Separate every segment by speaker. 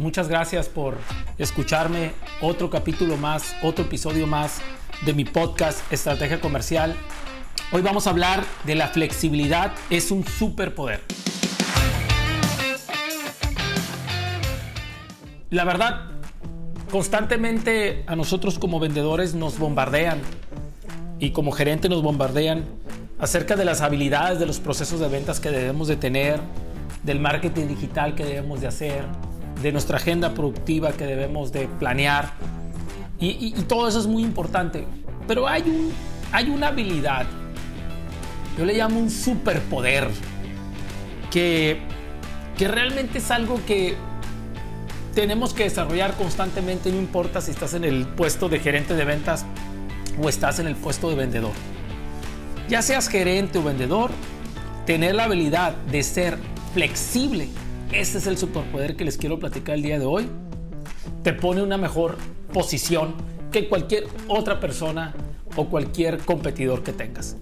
Speaker 1: Muchas gracias por escucharme. Otro capítulo más, otro episodio más de mi podcast Estrategia Comercial. Hoy vamos a hablar de la flexibilidad. Es un superpoder. La verdad, constantemente a nosotros como vendedores nos bombardean y como gerente nos bombardean acerca de las habilidades de los procesos de ventas que debemos de tener, del marketing digital que debemos de hacer, de nuestra agenda productiva que debemos de planear. Y, todo eso es muy importante. Pero hay, un, hay una habilidad, yo le llamo un superpoder, que, que realmente es algo que tenemos que desarrollar constantemente, no importa si estás en el puesto de gerente de ventas o estás en el puesto de vendedor. Ya seas gerente o vendedor, tener la habilidad de ser flexible este es el superpoder que les quiero platicar el día de hoy. Te pone una mejor posición que cualquier otra persona o cualquier competidor que tengas.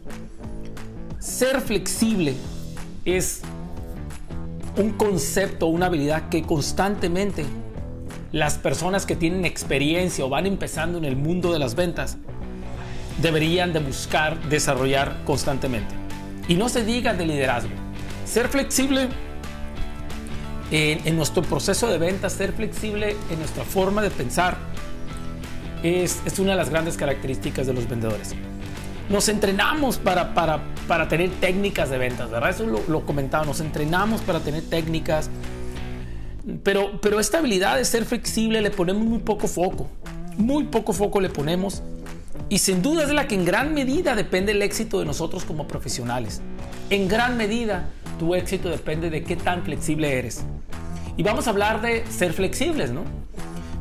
Speaker 1: Ser flexible es un concepto, una habilidad que constantemente las personas que tienen experiencia o van empezando en el mundo de las ventas deberían de buscar desarrollar constantemente. Y no se diga de liderazgo. Ser flexible en, nuestro proceso de venta, ser flexible en nuestra forma de pensar, es, una de las grandes características de los vendedores. Nos entrenamos para, para, para tener técnicas de ventas, ¿verdad? Eso lo, lo, comentaba, nos entrenamos para tener técnicas, pero, pero esta habilidad de ser flexible le ponemos muy poco foco, muy poco foco le ponemos y sin duda es la que en gran medida depende el éxito de nosotros como profesionales. En gran medida tu éxito depende de qué tan flexible eres. Y vamos a hablar de ser flexibles, ¿no?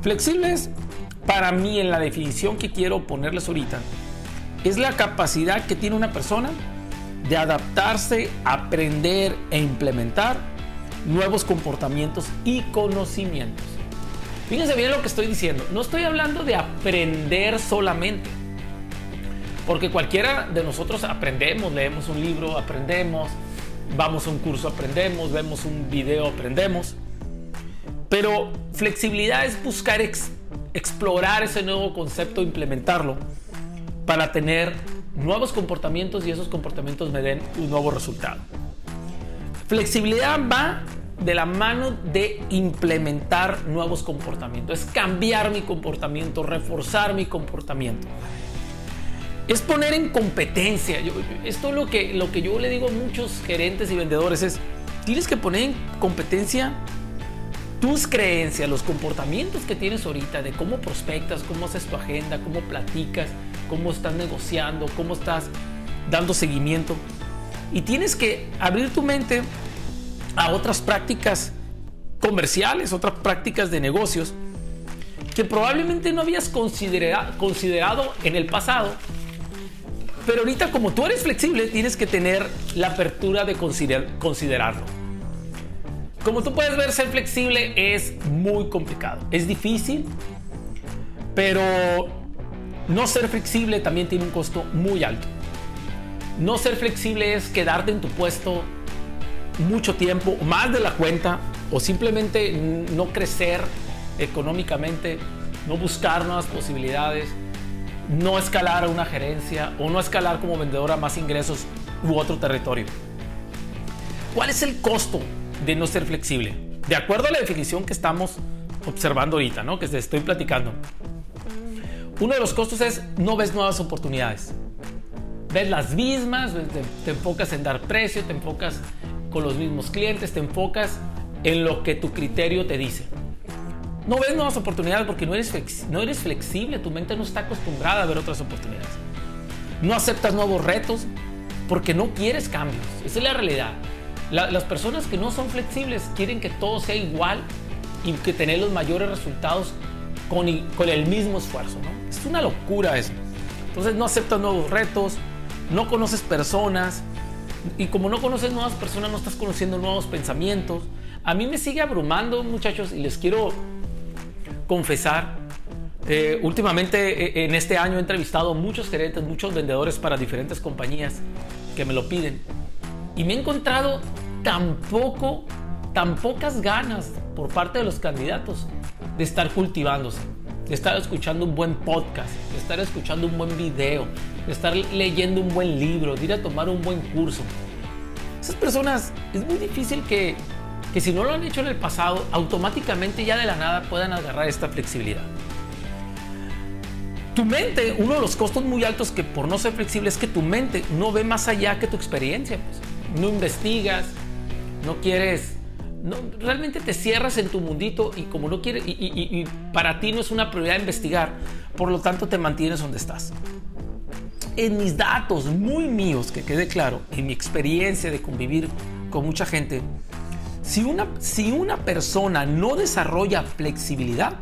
Speaker 1: Flexibles, para mí, en la definición que quiero ponerles ahorita, es la capacidad que tiene una persona de adaptarse, aprender e implementar nuevos comportamientos y conocimientos. Fíjense bien lo que estoy diciendo. No estoy hablando de aprender solamente. Porque cualquiera de nosotros aprendemos, leemos un libro, aprendemos, vamos a un curso, aprendemos, vemos un video, aprendemos. Pero flexibilidad es buscar explorar ese nuevo concepto, implementarlo para tener nuevos comportamientos y esos comportamientos me den un nuevo resultado. Flexibilidad va de la mano de implementar nuevos comportamientos, es cambiar mi comportamiento, reforzar mi comportamiento es poner en competencia. esto es lo que, lo que yo le digo a muchos gerentes y vendedores es, tienes que poner en competencia tus creencias, los comportamientos que tienes ahorita, de cómo prospectas, cómo haces tu agenda, cómo platicas, cómo estás negociando, cómo estás dando seguimiento. Y tienes que abrir tu mente a otras prácticas comerciales, otras prácticas de negocios que probablemente no habías considerado en el pasado pero ahorita como tú eres flexible, tienes que tener la apertura de considerarlo. Como tú puedes ver, ser flexible es muy complicado. Es difícil, pero no ser flexible también tiene un costo muy alto. No ser flexible es quedarte en tu puesto mucho tiempo, más de la cuenta, o simplemente no crecer económicamente, no buscar nuevas posibilidades no escalar a una gerencia o no escalar como vendedora más ingresos u otro territorio. ¿Cuál es el costo de no ser flexible? De acuerdo a la definición que estamos observando ahorita, ¿no? que te estoy platicando. Uno de los costos es no ves nuevas oportunidades. Ves las mismas, te, te enfocas en dar precio, te enfocas con los mismos clientes, te enfocas en lo que tu criterio te dice. No ves nuevas oportunidades porque no eres, no eres flexible, tu mente no está acostumbrada a ver otras oportunidades. No aceptas nuevos retos porque no quieres cambios. Esa es la realidad. las personas que no son flexibles quieren que todo sea igual y que tener los mayores resultados con, el mismo esfuerzo. Es una locura eso. Entonces no aceptas nuevos retos, no conoces personas y como no conoces nuevas personas no estás conociendo nuevos pensamientos. A mí me sigue abrumando muchachos y les quiero confesar, eh, últimamente eh, en este año he entrevistado muchos gerentes, muchos vendedores para diferentes compañías que me lo piden. Y me he encontrado tan poco, tan pocas ganas por parte de los candidatos de estar cultivándose, de estar escuchando un buen podcast, de estar escuchando un buen video, de estar leyendo un buen libro, de ir a tomar un buen curso. Esas personas es muy difícil que, que si no lo han hecho en el pasado, automáticamente ya de la nada puedan agarrar esta flexibilidad. Tu mente, uno de los costos muy altos que por no ser flexible es que tu mente no ve más allá que tu experiencia. Pues. No investigas, no quieres, no, realmente te cierras en tu mundito y como no quieres, y, y para ti no es una prioridad investigar, por lo tanto te mantienes donde estás. En mis datos muy míos, que quede claro, en mi experiencia de convivir con mucha gente, si una, si una persona no desarrolla flexibilidad,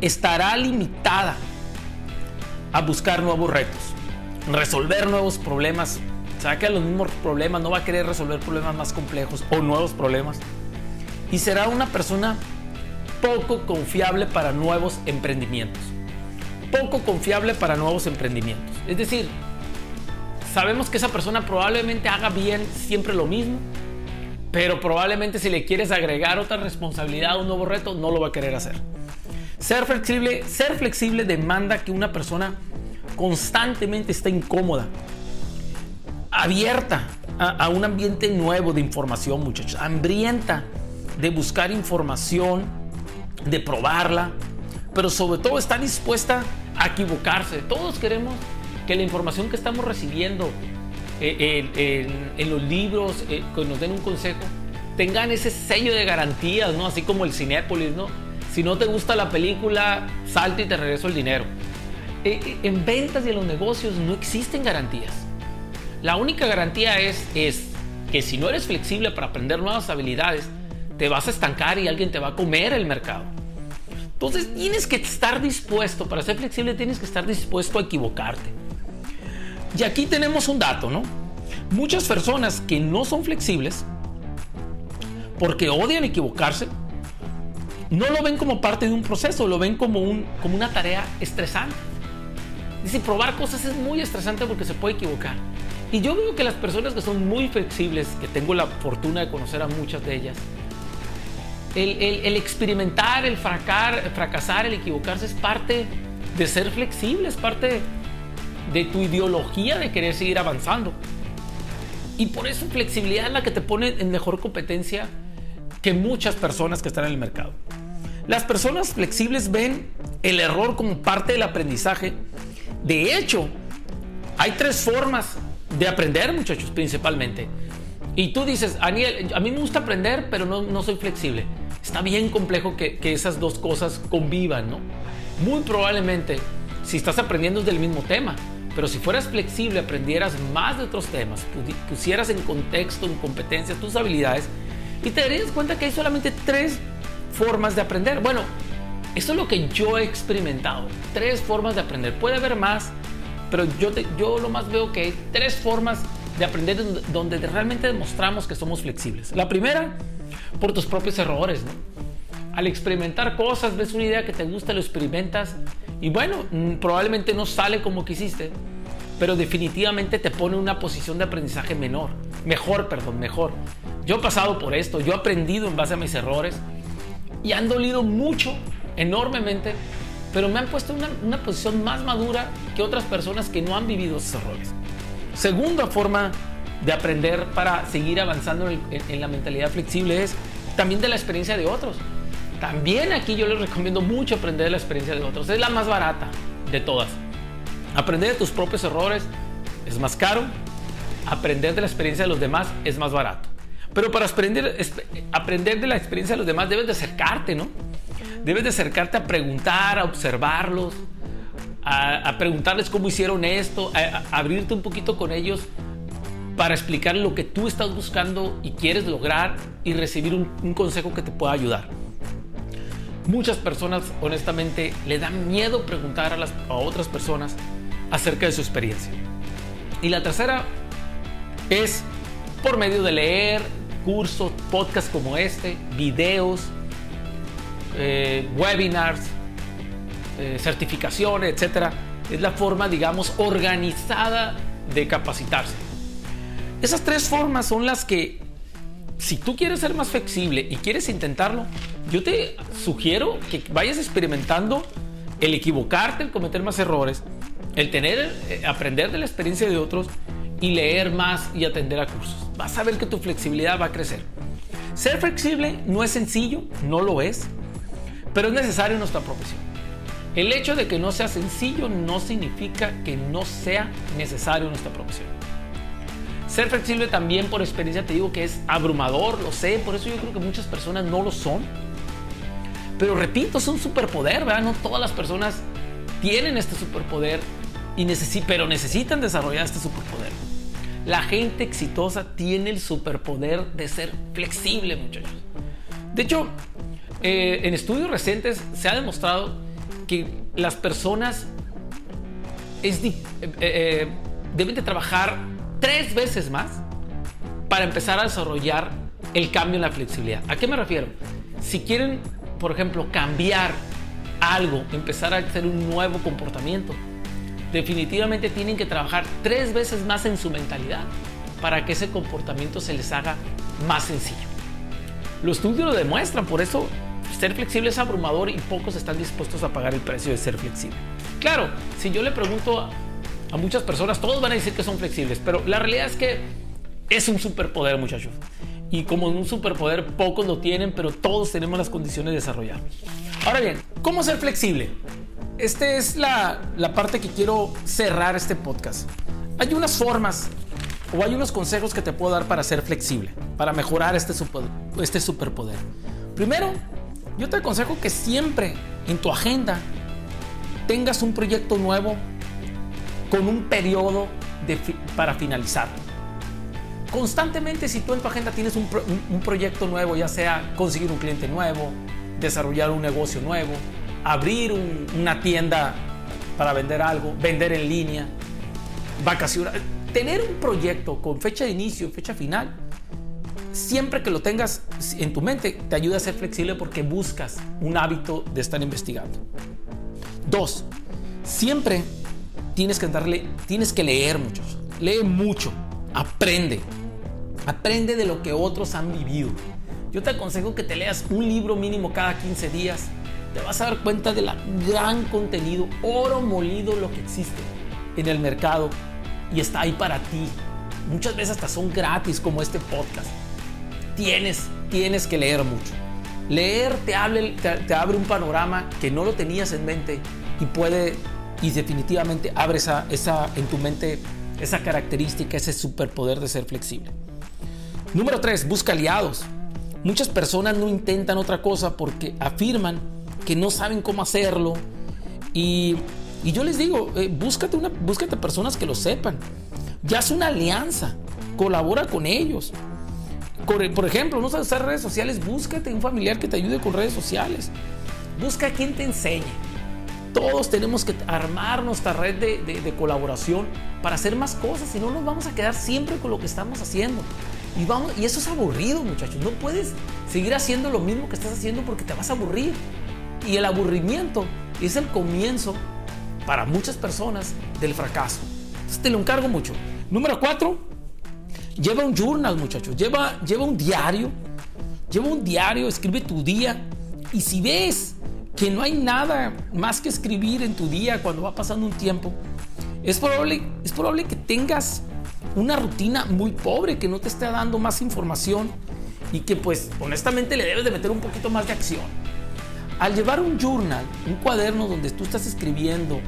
Speaker 1: estará limitada a buscar nuevos retos, resolver nuevos problemas. que los mismos problemas, no va a querer resolver problemas más complejos o nuevos problemas. Y será una persona poco confiable para nuevos emprendimientos. Poco confiable para nuevos emprendimientos. Es decir, sabemos que esa persona probablemente haga bien siempre lo mismo, pero probablemente si le quieres agregar otra responsabilidad, un nuevo reto, no lo va a querer hacer. Ser flexible, ser flexible demanda que una persona constantemente esté incómoda, abierta a, un ambiente nuevo de información, muchachos, hambrienta de buscar información, de probarla, pero sobre todo está dispuesta a equivocarse. Todos queremos que la información que estamos recibiendo eh, en, los libros, eh, que nos den un consejo, tengan ese sello de garantías, ¿no? Así como el Cinépolis, ¿no? Si no te gusta la película, salte y te regreso el dinero. Eh, eh, en ventas y en los negocios no existen garantías. La única garantía es, es que si no eres flexible para aprender nuevas habilidades, te vas a estancar y alguien te va a comer el mercado. Entonces tienes que estar dispuesto, para ser flexible tienes que estar dispuesto a equivocarte. Y aquí tenemos un dato, ¿no? Muchas personas que no son flexibles, porque odian equivocarse, no lo ven como parte de un proceso, lo ven como, un, como una tarea estresante. Dice, probar cosas es muy estresante porque se puede equivocar. Y yo veo que las personas que son muy flexibles, que tengo la fortuna de conocer a muchas de ellas, el, experimentar, el fracasar, el equivocarse es parte de ser flexible, es parte de tu ideología de querer seguir avanzando. Y por eso flexibilidad es la que te pone en mejor competencia que muchas personas que están en el mercado. Las personas flexibles ven el error como parte del aprendizaje. De hecho, hay tres formas de aprender, muchachos, principalmente. Y tú dices, Aniel, a mí me gusta aprender, pero no, no soy flexible. Está bien complejo que, que, esas dos cosas convivan, ¿no? Muy probablemente, si estás aprendiendo del mismo tema, pero si fueras flexible, aprendieras más de otros temas, pusieras en contexto, en competencias, tus habilidades, y te darías cuenta que hay solamente tres formas de aprender. Bueno, eso es lo que yo he experimentado. Tres formas de aprender. Puede haber más, pero yo, yo lo más veo que hay tres formas de aprender donde realmente demostramos que somos flexibles. La primera, por tus propios errores. Al experimentar cosas, ves una idea que te gusta, lo experimentas y bueno, mm, probablemente no sale como quisiste, pero definitivamente te pone en una posición de aprendizaje menor, mejor, perdón, mejor. Yo he pasado por esto, yo he aprendido en base a mis errores y han dolido mucho, enormemente, pero me han puesto en una, posición más madura que otras personas que no han vivido esos errores. Segunda forma de aprender para seguir avanzando en la mentalidad flexible es también de la experiencia de otros. También aquí yo les recomiendo mucho aprender de la experiencia de otros. Es la más barata de todas. Aprender de tus propios errores es más caro. Aprender de la experiencia de los demás es más barato. Pero para aprender, aprender de la experiencia de los demás debes de acercarte, ¿no? Debes de acercarte a preguntar, a observarlos, a, preguntarles cómo hicieron esto, a, abrirte un poquito con ellos para explicar lo que tú estás buscando y quieres lograr y recibir un, consejo que te pueda ayudar. Muchas personas, honestamente, le dan miedo preguntar a, las, otras personas acerca de su experiencia. Y la tercera es por medio de leer, cursos, podcasts como este, videos, eh, webinars, eh, certificaciones, etcétera. Es la forma, digamos, organizada de capacitarse. Esas tres formas son las que si tú quieres ser más flexible y quieres intentarlo, yo te sugiero que vayas experimentando el equivocarte, el cometer más errores, el tener, eh, aprender de la experiencia de otros y leer más y atender a cursos. Vas a ver que tu flexibilidad va a crecer. Ser flexible no es sencillo, no lo es, pero es necesario en nuestra profesión. El hecho de que no sea sencillo no significa que no sea necesario en nuestra profesión. Ser flexible también por experiencia te digo que es abrumador, lo sé, por eso yo creo que muchas personas no lo son. Pero repito, es un superpoder, ¿verdad? No todas las personas tienen este superpoder, y pero necesitan desarrollar este superpoder. La gente exitosa tiene el superpoder de ser flexible, muchachos. De hecho, eh, en estudios recientes se ha demostrado que las personas eh, eh, deben de trabajar tres veces más para empezar a desarrollar el cambio en la flexibilidad. ¿A qué me refiero? Si quieren, por ejemplo, cambiar algo, empezar a hacer un nuevo comportamiento, definitivamente tienen que trabajar tres veces más en su mentalidad para que ese comportamiento se les haga más sencillo. Los estudios lo demuestran, por eso ser flexible es abrumador y pocos están dispuestos a pagar el precio de ser flexible. Claro, si yo le pregunto a muchas personas, todos van a decir que son flexibles, pero la realidad es que es un superpoder, muchachos. Y como un superpoder, pocos lo tienen, pero todos tenemos las condiciones de desarrollar. Ahora bien, ¿cómo ser flexible? Esta es la, la parte que quiero cerrar este podcast. Hay unas formas o hay unos consejos que te puedo dar para ser flexible, para mejorar este, super, este superpoder. Primero, yo te aconsejo que siempre en tu agenda tengas un proyecto nuevo con un periodo para finalizar. Constantemente, si tú en tu agenda tienes un, proyecto nuevo, ya sea conseguir un cliente nuevo, desarrollar un negocio nuevo, abrir una tienda para vender algo, vender en línea, vacacionar, tener un proyecto con fecha de inicio y fecha final, siempre que lo tengas en tu mente, te ayuda a ser flexible porque buscas un hábito de estar investigando. Dos, siempre tienes que darle, tienes que leer mucho. Lee mucho, aprende. Aprende de lo que otros han vivido. Yo te aconsejo que te leas un libro mínimo cada 15 días. Te vas a dar cuenta del gran contenido, oro molido lo que existe en el mercado y está ahí para ti. Muchas veces hasta son gratis como este podcast. Tienes, tienes que leer mucho. Leer te, te, te abre un panorama que no lo tenías en mente y puede y definitivamente abre esa, esa, en tu mente esa característica, ese superpoder de ser flexible. Número 3, busca aliados. Muchas personas no intentan otra cosa porque afirman que no saben cómo hacerlo. Y, y yo les digo, eh, búscate, una, búscate personas que lo sepan. Ya es una alianza. Colabora con ellos. Por ejemplo, no sabes usar redes sociales, búscate un familiar que te ayude con redes sociales. Busca quien te enseñe todos tenemos que armar nuestra red de, colaboración para hacer más cosas, si no nos vamos a quedar siempre con lo que estamos haciendo. Y, eso es aburrido, muchachos. No puedes seguir haciendo lo mismo que estás haciendo porque te vas a aburrir. Y el aburrimiento es el comienzo para muchas personas del fracaso. Entonces te lo encargo mucho. Número cuatro, lleva un journal, muchachos. Lleva, lleva un diario. Lleva un diario, escribe tu día. Y si ves que no hay nada más que escribir en tu día cuando va pasando un tiempo, es probable, es probable que tengas una rutina muy pobre que no te esté dando más información y que pues honestamente le debes de meter un poquito más de acción. Al llevar un journal, un cuaderno donde tú estás escribiendo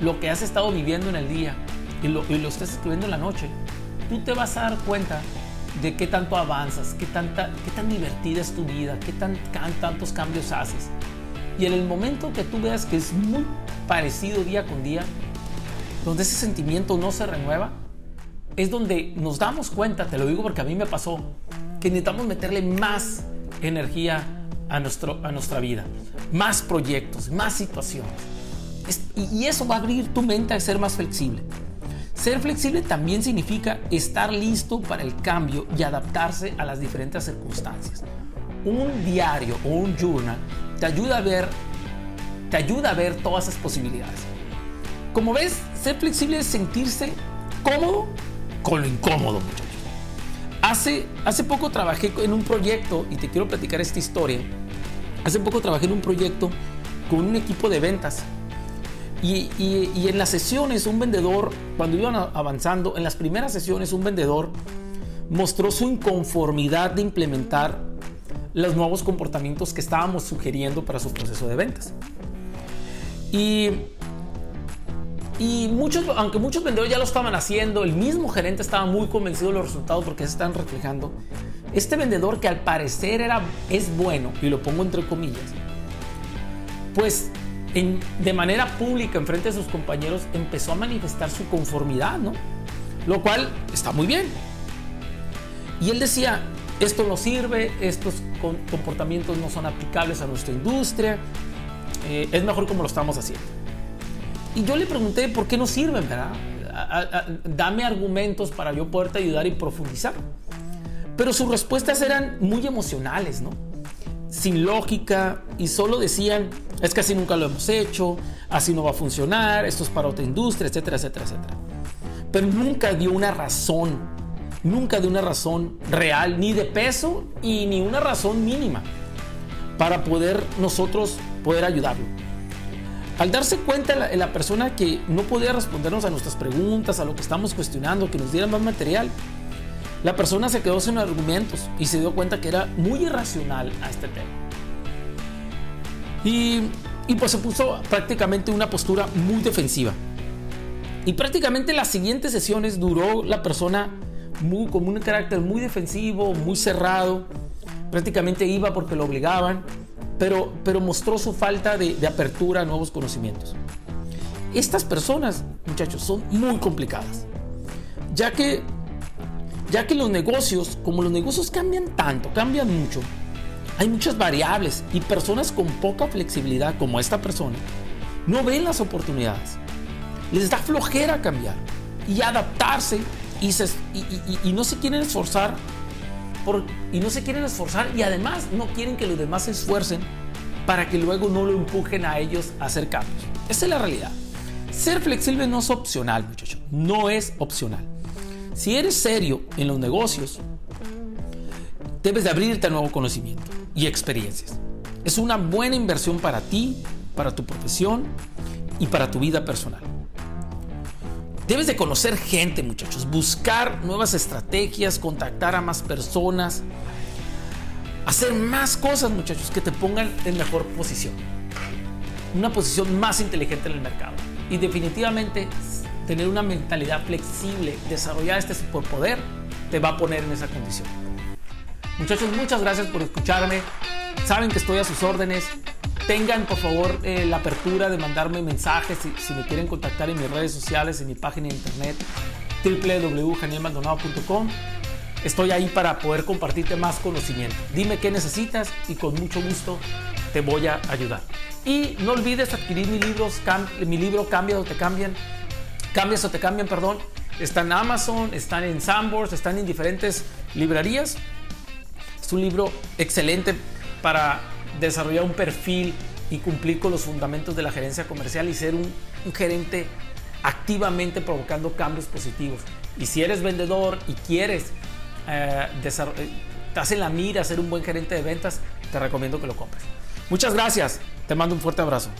Speaker 1: lo que has estado viviendo en el día y lo, y lo estás escribiendo en la noche, tú te vas a dar cuenta de qué tanto avanzas, qué, tanta, qué tan divertida es tu vida, qué tan, tantos cambios haces. Y en el momento que tú veas que es muy parecido día con día, donde ese sentimiento no se renueva, es donde nos damos cuenta, te lo digo porque a mí me pasó, que necesitamos meterle más energía a, nuestro, a nuestra vida, más proyectos, más situaciones. y, y eso va a abrir tu mente a ser más flexible. Ser flexible también significa estar listo para el cambio y adaptarse a las diferentes circunstancias. Un diario o un journal te ayuda a ver, te ayuda a ver todas esas posibilidades. Como ves, ser flexible es sentirse cómodo con lo incómodo, muchachos. hace, hace poco trabajé en un proyecto y te quiero platicar esta historia. Hace poco trabajé en un proyecto con un equipo de ventas. Y, y, en las sesiones, un vendedor, cuando iban avanzando, en las primeras sesiones, un vendedor mostró su inconformidad de implementar los nuevos comportamientos que estábamos sugiriendo para su proceso de ventas. Y, y muchos, aunque muchos vendedores ya lo estaban haciendo, el mismo gerente estaba muy convencido de los resultados porque se están reflejando. Este vendedor que al parecer era, es bueno, y lo pongo entre comillas, pues en, de manera pública, en frente de sus compañeros, empezó a manifestar su conformidad, ¿no? Lo cual está muy bien. Y él decía, esto no sirve, estos comportamientos no son aplicables a nuestra industria, eh, es mejor como lo estamos haciendo. Y yo le pregunté, ¿por qué no sirven, verdad? dame argumentos para yo poderte ayudar y profundizar. Pero sus respuestas eran muy emocionales, ¿no? Sin lógica y solo decían, es que así nunca lo hemos hecho, así no va a funcionar, esto es para otra industria, etcétera, etcétera, etcétera. Pero nunca dio una razón, nunca dio una razón real, ni de peso y ni una razón mínima para poder nosotros poder ayudarlo. Al darse cuenta la, persona que no podía respondernos a nuestras preguntas, a lo que estamos cuestionando, que nos diera más material, la persona se quedó sin argumentos y se dio cuenta que era muy irracional a este tema. Y, y pues se puso prácticamente una postura muy defensiva. Y prácticamente las siguientes sesiones duró la persona muy, con un carácter muy defensivo, muy cerrado. Prácticamente iba porque lo obligaban pero, pero mostró su falta de, apertura a nuevos conocimientos. Estas personas, muchachos, son muy complicadas, ya que, ya que los negocios, como los negocios cambian tanto, cambian mucho, hay muchas variables y personas con poca flexibilidad como esta persona no ven las oportunidades. Les da flojera cambiar y adaptarse y, no se quieren esforzar y no se quieren esforzar y además no quieren que los demás se esfuercen para que luego no lo empujen a ellos a hacer cambios. Esa es la realidad. Ser flexible no es opcional, muchachos. No es opcional. Si eres serio en los negocios, debes de abrirte a nuevo conocimiento y experiencias. Es una buena inversión para ti, para tu profesión y para tu vida personal. Debes de conocer gente, muchachos, buscar nuevas estrategias, contactar a más personas, hacer más cosas, muchachos, que te pongan en mejor posición. Una posición más inteligente en el mercado. Y definitivamente tener una mentalidad flexible, desarrollar este superpoder, te va a poner en esa condición. Muchachos, muchas gracias por escucharme. Saben que estoy a sus órdenes tengan por favor eh, la apertura de mandarme mensajes si, me quieren contactar en mis redes sociales, en mi página de internet www.janielmaldonado.com. Estoy ahí para poder compartirte más conocimiento. Dime qué necesitas y con mucho gusto te voy a ayudar. Y no olvides adquirir mi, libro Cambia o te cambian. Cambias o te cambian, perdón. Está en Amazon, están en Sandbox, están en diferentes librerías. Es un libro excelente para desarrollar un perfil y cumplir con los fundamentos de la gerencia comercial y ser un, gerente activamente provocando cambios positivos. Y si eres vendedor y quieres, eh, eh, te en la mira ser un buen gerente de ventas, te recomiendo que lo compres. Muchas gracias, te mando un fuerte abrazo.